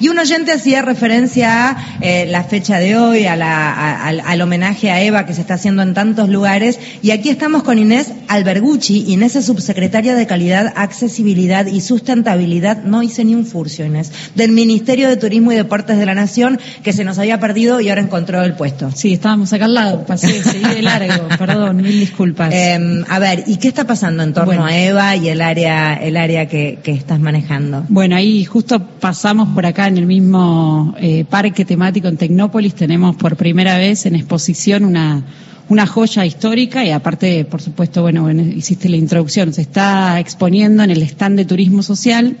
Y un oyente hacía referencia a eh, la fecha de hoy, a la, a- al, al homenaje a Eva que se está haciendo en tantos lugares. Y aquí estamos con Inés Albergucci. Inés es subsecretaria de Calidad, Accesibilidad y Sustentabilidad. No hice ni un furcio, Inés. Del Ministerio de Turismo y Deportes de la Nación, que se nos había perdido y ahora encontró el puesto. Sí, estábamos acá al lado, pasé, seguí de largo, perdón, mil disculpas. Eh, a ver, ¿y qué está pasando en torno Bueno. a Eva y el área, el área que, que estás manejando? Bueno, ahí justo pasamos por acá en el mismo eh, parque temático en Tecnópolis, tenemos por primera vez en exposición una, una joya histórica y aparte, por supuesto, bueno, bueno, hiciste la introducción, se está exponiendo en el stand de turismo social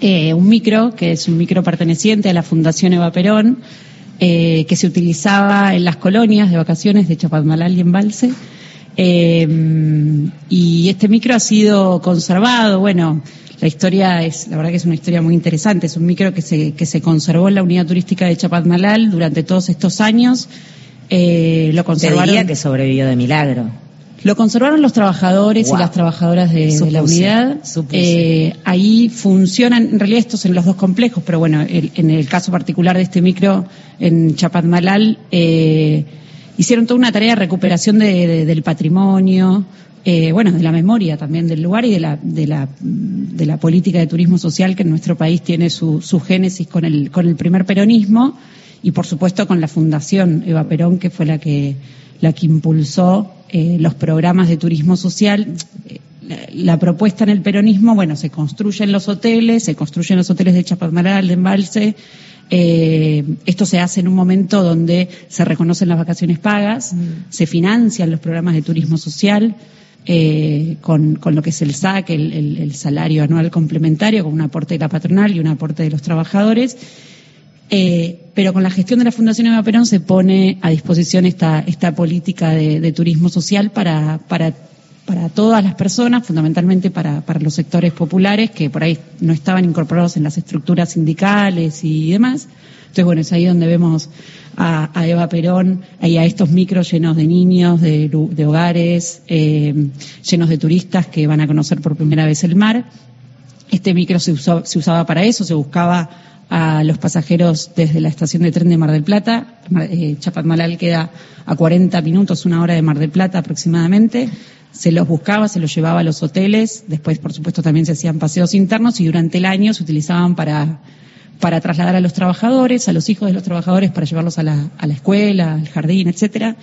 eh, un micro, que es un micro perteneciente a la Fundación Eva Perón, eh, que se utilizaba en las colonias de vacaciones de Chapadmalal y Embalse. Y este micro ha sido conservado, bueno, la historia es, la verdad que es una historia muy interesante, es un micro que se, que se conservó en la unidad turística de Chapadmalal durante todos estos años. Eh, lo Te conservaron. diría que sobrevivió de milagro. Lo conservaron los trabajadores y las trabajadoras de, de la unidad. Eh, ahí funcionan, en realidad estos en los dos complejos, pero bueno, el- en el caso particular de este micro en Chapadmalal, eh, hicieron toda una tarea de recuperación de- de- del patrimonio, eh, bueno, de la memoria también del lugar y de la, de la, de la política de turismo social que en nuestro país tiene su, su génesis con el, con el primer peronismo y por supuesto con la Fundación Eva Perón, que fue la que, la que impulsó eh, los programas de turismo social. Eh, La, la propuesta en el peronismo, bueno, se construyen los hoteles, se construyen los hoteles de Chapadmalal, de Embalse. Eh, esto se hace en un momento donde se reconocen las vacaciones pagas, se financian los programas de turismo social. Eh, con, con lo que es el SAC, el, el- salario anual complementario, con un aporte de la patronal y un aporte de los trabajadores. Eh, pero con la gestión de la Fundación Eva Perón se pone a disposición esta, esta política de, de turismo social para, para, para todas las personas, fundamentalmente para, para los sectores populares que por ahí no estaban incorporados en las estructuras sindicales y demás. Entonces, bueno, es ahí donde vemos a, a Eva Perón y a estos micros llenos de niños, de, hogares, eh, llenos de turistas que van a conocer por primera vez el mar. Este micro se, usó- se usaba para eso, se buscaba a los pasajeros desde la estación de tren de Mar del Plata. Eh, Chapadmalal queda a 40 minutos, una hora de Mar del Plata aproximadamente. Se los buscaba, se los llevaba a los hoteles. Después, por supuesto, también se hacían paseos internos y durante el año se utilizaban para, para trasladar a los trabajadores, a los hijos de los trabajadores, para llevarlos a la, a la escuela, al jardín, etcétera.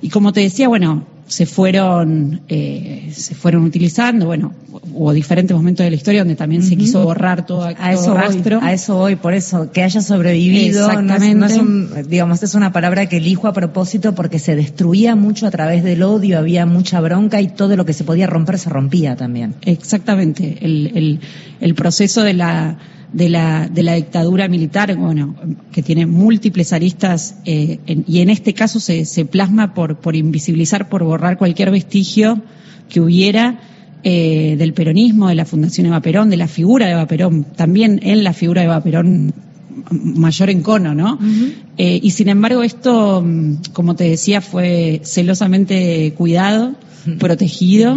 Y como te decía, bueno, se fueron, eh, se fueron utilizando, bueno, hubo diferentes momentos de la historia donde también se quiso borrar todo, A todo eso rastro. voy, a eso voy, por eso, que haya sobrevivido, no es, Exactamente. no es un, digamos, es una palabra que elijo a propósito porque se destruía mucho a través del odio, había mucha bronca y todo lo que se podía romper se rompía también. Exactamente, el, el, el proceso de la, de, la, de la dictadura militar, bueno, que tiene múltiples aristas, eh, en- y en este caso se, se plasma por, por invisibilizar, por borrar cualquier vestigio que hubiera eh, del peronismo, de la Fundación Eva Perón, de la figura de Eva Perón, también en la figura de Eva Perón mayor encono, ¿no? Eh, y sin embargo esto, mm, como te decía, fue celosamente cuidado, protegido.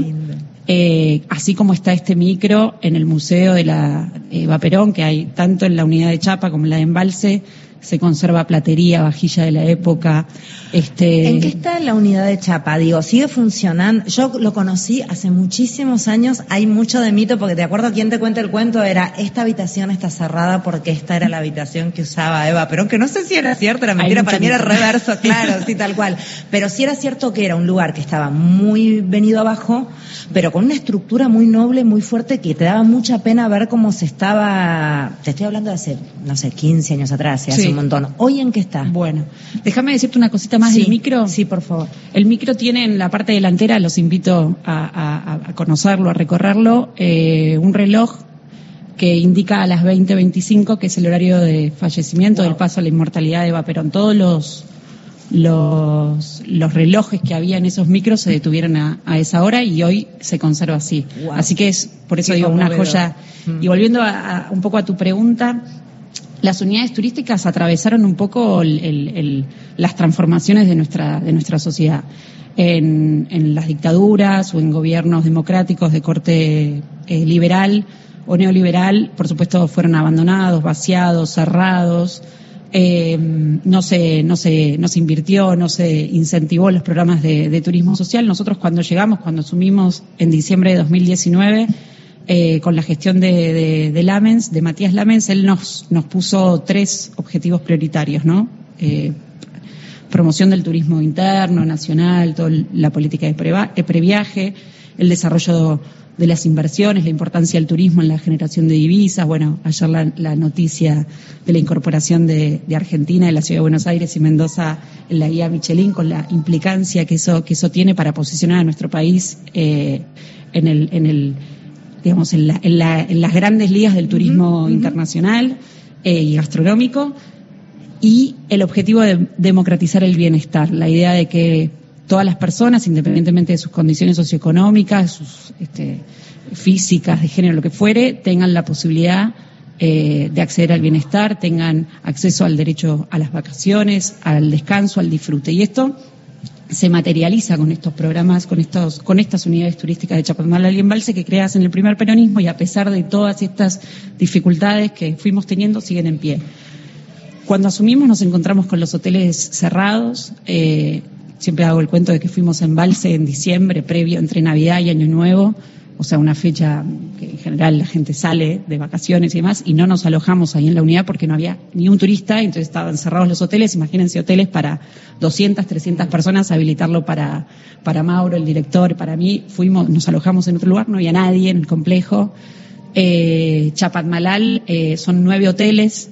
Eh, así como está este micro en el Museo de la Eva Perón, que hay tanto en la unidad de Chapa como en la de Embalse, se conserva platería, vajilla de la época. Este, ¿En qué está la unidad de Chapa? Digo, ¿sigue funcionando? Yo lo conocí hace muchísimos años, hay mucho de mito, porque de acuerdo a quien te cuenta el cuento, era, esta habitación está cerrada porque esta era la habitación que usaba Eva Perón, que no sé si era cierto, era mentira, para mí era reverso, claro, sí, tal cual. Pero sí era cierto que era un lugar que estaba muy venido abajo, pero con una estructura muy noble, muy fuerte, que te daba mucha pena ver cómo se estaba, te estoy hablando de hace, no sé, 15 años atrás, hace Sí. Un montón. ¿Hoy en qué está? Bueno, déjame decirte una cosita más Sí, del micro. Sí, por favor. El micro tiene en la parte delantera, los invito a, a- a conocerlo, a recorrerlo, eh, un reloj que indica a las 20.25, que es el horario de fallecimiento, del paso a la inmortalidad de Eva Perón. Todos los, los, los relojes que había en esos micros se detuvieron a, a esa hora y hoy se conserva así. Así que es, por eso Qué digo, una joya. Mm. Y volviendo a- a- un poco a tu pregunta, las unidades turísticas atravesaron un poco el- las transformaciones de nuestra, de nuestra sociedad. En, en las dictaduras o en gobiernos democráticos de corte eh, liberal o neoliberal, por supuesto, fueron abandonados, vaciados, cerrados. Eh, no se no se no se invirtió, no se incentivó los programas de, turismo social. Nosotros cuando llegamos, cuando asumimos en diciembre de 2019 eh, con la gestión de, de, Lamens, de Matías Lamens, él nos nos puso tres objetivos prioritarios, ¿no? Eh, promoción del turismo interno, nacional, toda la política de previaje, el desarrollo de las inversiones, la importancia del turismo en la generación de divisas. Bueno, ayer la, noticia de la incorporación de, Argentina, de la Ciudad de Buenos Aires y Mendoza en la guía Michelin, con la implicancia que eso, que eso tiene para posicionar a nuestro país eh, en el, en el digamos, en, las grandes ligas del turismo internacional eh, y gastronómico y el objetivo de democratizar el bienestar, la idea de que todas las personas, independientemente de sus condiciones socioeconómicas, sus este, físicas, de género, lo que fuere, tengan la posibilidad eh, de acceder al bienestar, tengan acceso al derecho a las vacaciones, al descanso, al disfrute. Y esto se materializa con estos programas, con estos, con estas unidades turísticas de Chapadmalal y Embalse que creas en el primer peronismo y a pesar de todas estas dificultades que fuimos teniendo, siguen en pie. Cuando asumimos nos encontramos con los hoteles cerrados. Eh, siempre hago el cuento de que fuimos en Embalse en diciembre, previo entre Navidad y Año Nuevo, o sea, una fecha que en general la gente sale de vacaciones y demás, y no nos alojamos ahí en la unidad porque no había ni un turista, entonces estaban cerrados los hoteles. Imagínense hoteles para 200, 300 personas, habilitarlo para, para Mauro, el director, para mí. Fuimos, nos alojamos en otro lugar, no había nadie en el complejo. Eh, Chapadmalal eh, son nueve hoteles,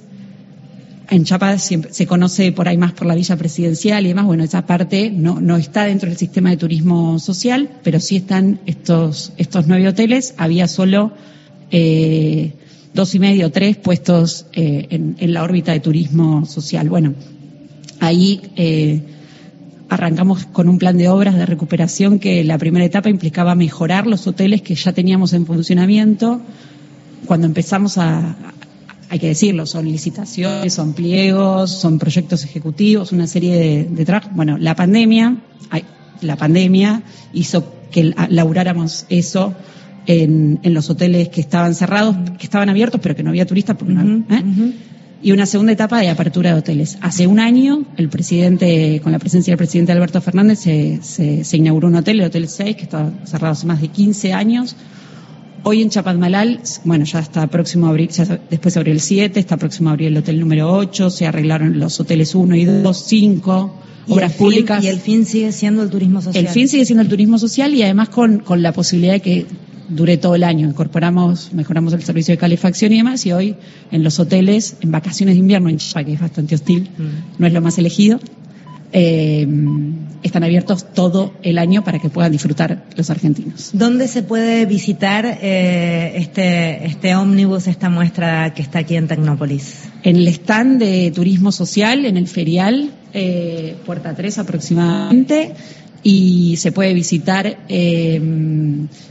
en Chapa se conoce por ahí más por la villa presidencial y demás. Bueno, esa parte no, no está dentro del sistema de turismo social, pero sí están estos, estos nueve hoteles. Había solo eh, dos y medio, tres puestos eh, en, la órbita de turismo social. Bueno, ahí eh, arrancamos con un plan de obras de recuperación que la primera etapa implicaba mejorar los hoteles que ya teníamos en funcionamiento. Cuando empezamos a, hay que decirlo, son licitaciones, son pliegos, son proyectos ejecutivos, una serie de, de trabajos. Bueno, la pandemia, la pandemia hizo que laburáramos eso en, los hoteles que estaban cerrados, que estaban abiertos, pero que no había turistas. Porque ¿eh? Y una segunda etapa de apertura de hoteles. Hace un año, el presidente, con la presencia del presidente Alberto Fernández, se, se, se inauguró un hotel, el Hotel 6, que estaba cerrado hace más de 15 años Hoy en Chapadmalal, bueno, ya está próximo a abrir, después se abrió el 7, está próximo a abrir el hotel número 8, se arreglaron los hoteles 1 y 2, 5, obras públicas. y el fin sigue siendo el turismo social. El fin sigue siendo el turismo social y además con, con la posibilidad de que dure todo el año. Incorporamos, mejoramos el servicio de calefacción y demás, y hoy en los hoteles, en vacaciones de invierno en Chapa, que es bastante hostil, mm. no es lo más elegido, eh, están abiertos todo el año para que puedan disfrutar los argentinos. ¿Dónde se puede visitar eh, este, este ómnibus, esta muestra que está aquí en Tecnópolis? En el stand de turismo social, en el ferial, eh, Puerta 3 aproximadamente y se puede visitar eh,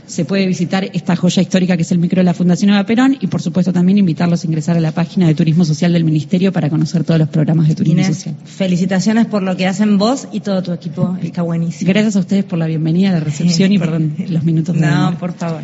se puede visitar esta joya histórica que es el micro de la Fundación Eva Perón y por supuesto también invitarlos a ingresar a la página de Turismo Social del Ministerio para conocer todos los programas de turismo social. Felicitaciones por lo que hacen vos y todo tu equipo, está buenísimo. Gracias a ustedes por la bienvenida, la recepción y perdón los minutos. No, por favor.